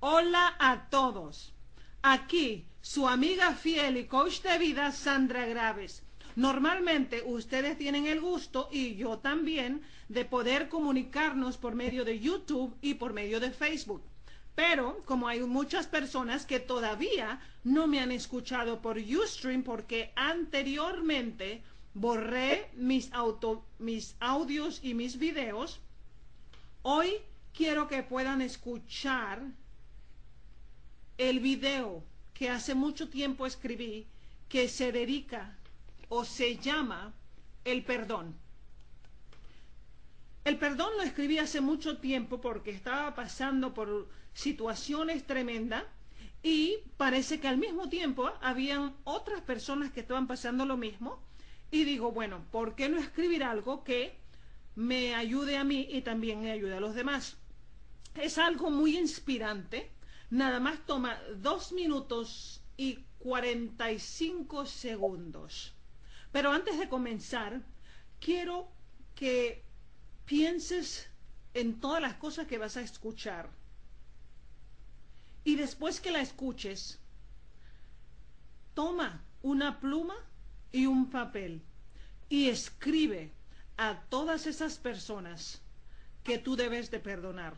Hola a todos. Aquí su amiga fiel y coach de vida Sandra Graves. Normalmente ustedes tienen el gusto y yo también de poder comunicarnos por medio de YouTube y por medio de Facebook. Pero como hay muchas personas que todavía no me han escuchado por Ustream porque anteriormente borré mis, mis audios y mis videos, hoy quiero que puedan escuchar el video que hace mucho tiempo escribí que se dedica o se llama el perdón. El perdón lo escribí hace mucho tiempo porque estaba pasando por situaciones tremendas y parece que al mismo tiempo habían otras personas que estaban pasando lo mismo y digo, bueno, ¿por qué no escribir algo que me ayude a mí y también me ayude a los demás? Es algo muy inspirante Nada más toma dos minutos y 45 segundos. Pero antes de comenzar, quiero que pienses en todas las cosas que vas a escuchar. Y después que la escuches, toma una pluma y un papel y escribe a todas esas personas que tú debes de perdonar.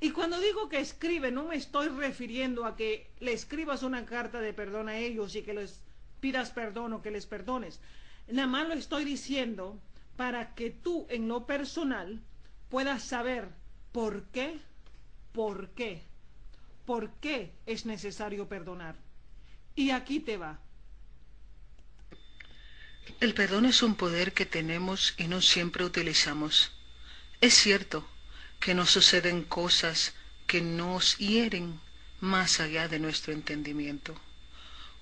Y cuando digo que escribe, no me estoy refiriendo a que le escribas una carta de perdón a ellos y que les pidas perdón o que les perdones. Nada más lo estoy diciendo para que tú en lo personal puedas saber por qué, por qué, por qué es necesario perdonar. Y aquí te va. El perdón es un poder que tenemos y no siempre utilizamos. Es cierto, que nos suceden cosas que nos hieren más allá de nuestro entendimiento.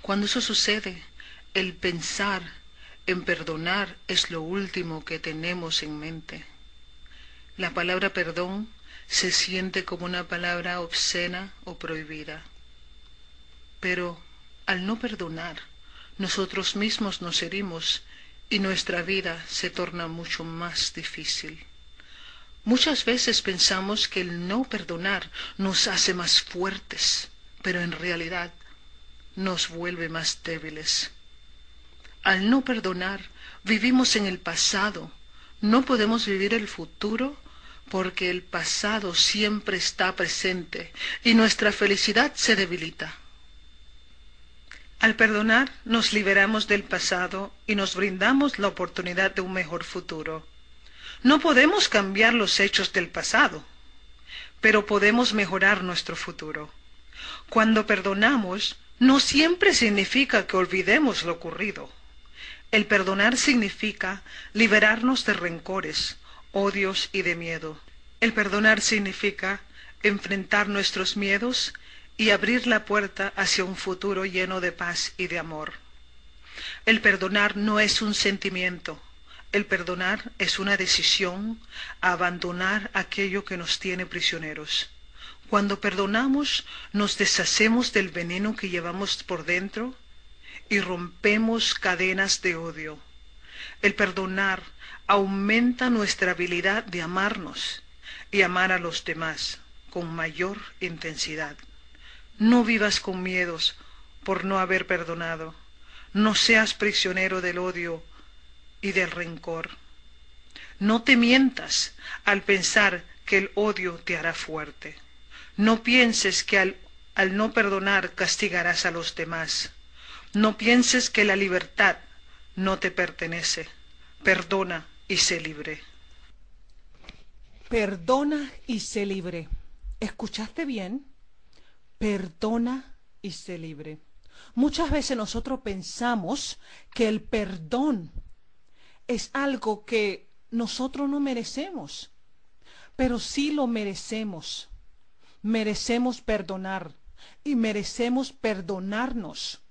Cuando eso sucede, el pensar en perdonar es lo último que tenemos en mente. La palabra perdón se siente como una palabra obscena o prohibida. Pero al no perdonar, nosotros mismos nos herimos y nuestra vida se torna mucho más difícil. Muchas veces pensamos que el no perdonar nos hace más fuertes, pero en realidad nos vuelve más débiles. Al no perdonar, vivimos en el pasado. No podemos vivir el futuro porque el pasado siempre está presente y nuestra felicidad se debilita. Al perdonar, nos liberamos del pasado y nos brindamos la oportunidad de un mejor futuro. No podemos cambiar los hechos del pasado, pero podemos mejorar nuestro futuro. Cuando perdonamos, no siempre significa que olvidemos lo ocurrido. El perdonar significa liberarnos de rencores, odios y de miedo. El perdonar significa enfrentar nuestros miedos y abrir la puerta hacia un futuro lleno de paz y de amor. El perdonar no es un sentimiento, el perdonar es una decisión a abandonar aquello que nos tiene prisioneros. Cuando perdonamos, nos deshacemos del veneno que llevamos por dentro y rompemos cadenas de odio. El perdonar aumenta nuestra habilidad de amarnos y amar a los demás con mayor intensidad. No vivas con miedos por no haber perdonado. No seas prisionero del odio y del rencor. No te mientas al pensar que el odio te hará fuerte. No pienses que al, al, no perdonar castigarás a los demás. No pienses que la libertad no te pertenece. Perdona y sé libre. Perdona y sé libre. ¿Escuchaste bien? Perdona y sé libre. Muchas veces nosotros pensamos que el perdón es algo que nosotros no merecemos, pero sí lo merecemos. Merecemos perdonar y merecemos perdonarnos,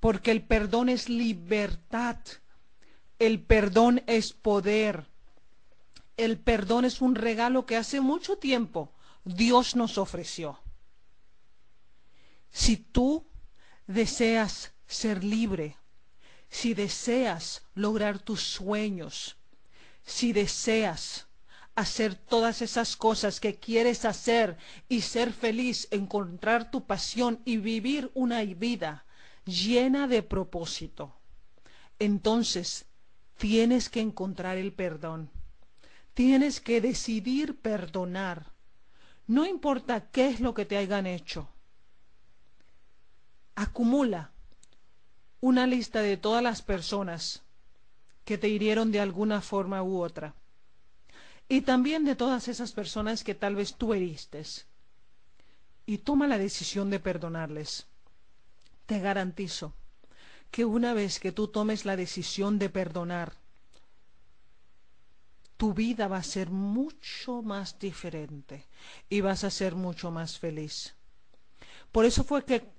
porque el perdón es libertad, el perdón es poder, el perdón es un regalo que hace mucho tiempo Dios nos ofreció. Si tú deseas ser libre, si deseas lograr tus sueños, si deseas hacer todas esas cosas que quieres hacer y ser feliz, encontrar tu pasión y vivir una vida llena de propósito, entonces tienes que encontrar el perdón. Tienes que decidir perdonar. No importa qué es lo que te hayan hecho. Acumula una lista de todas las personas que te hirieron de alguna forma u otra. Y también de todas esas personas que tal vez tú heriste. Y toma la decisión de perdonarles. Te garantizo que una vez que tú tomes la decisión de perdonar, tu vida va a ser mucho más diferente y vas a ser mucho más feliz. Por eso fue que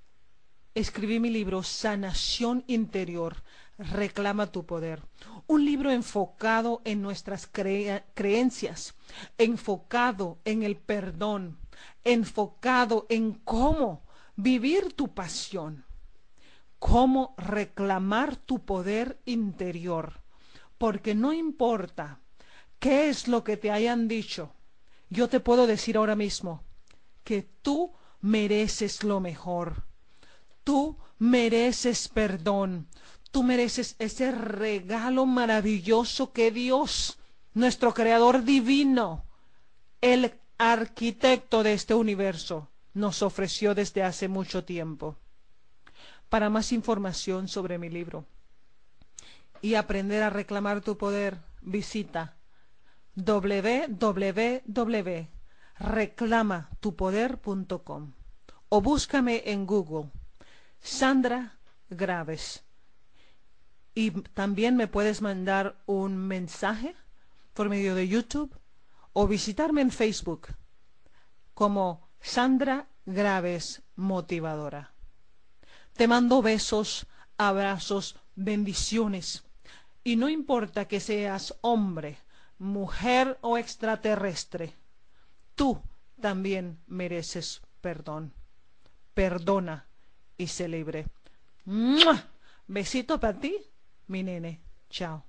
escribí mi libro Sanación Interior, Reclama tu Poder. Un libro enfocado en nuestras creencias, enfocado en el perdón, enfocado en cómo vivir tu pasión, cómo reclamar tu poder interior. Porque no importa qué es lo que te hayan dicho, yo te puedo decir ahora mismo que tú mereces lo mejor Tú mereces perdón. Tú mereces ese regalo maravilloso que Dios, nuestro Creador divino, el arquitecto de este universo, nos ofreció desde hace mucho tiempo. Para más información sobre mi libro y aprender a reclamar tu poder, visita www.reclamatupoder.com o búscame en Google Sandra Graves. Y también me puedes mandar un mensaje por medio de YouTube o visitarme en Facebook como Sandra Graves Motivadora. Te mando besos, abrazos, bendiciones. Y no importa que seas hombre, mujer o extraterrestre, tú también mereces perdón. Perdona y celebre. Besito para ti, mi nene. Chao.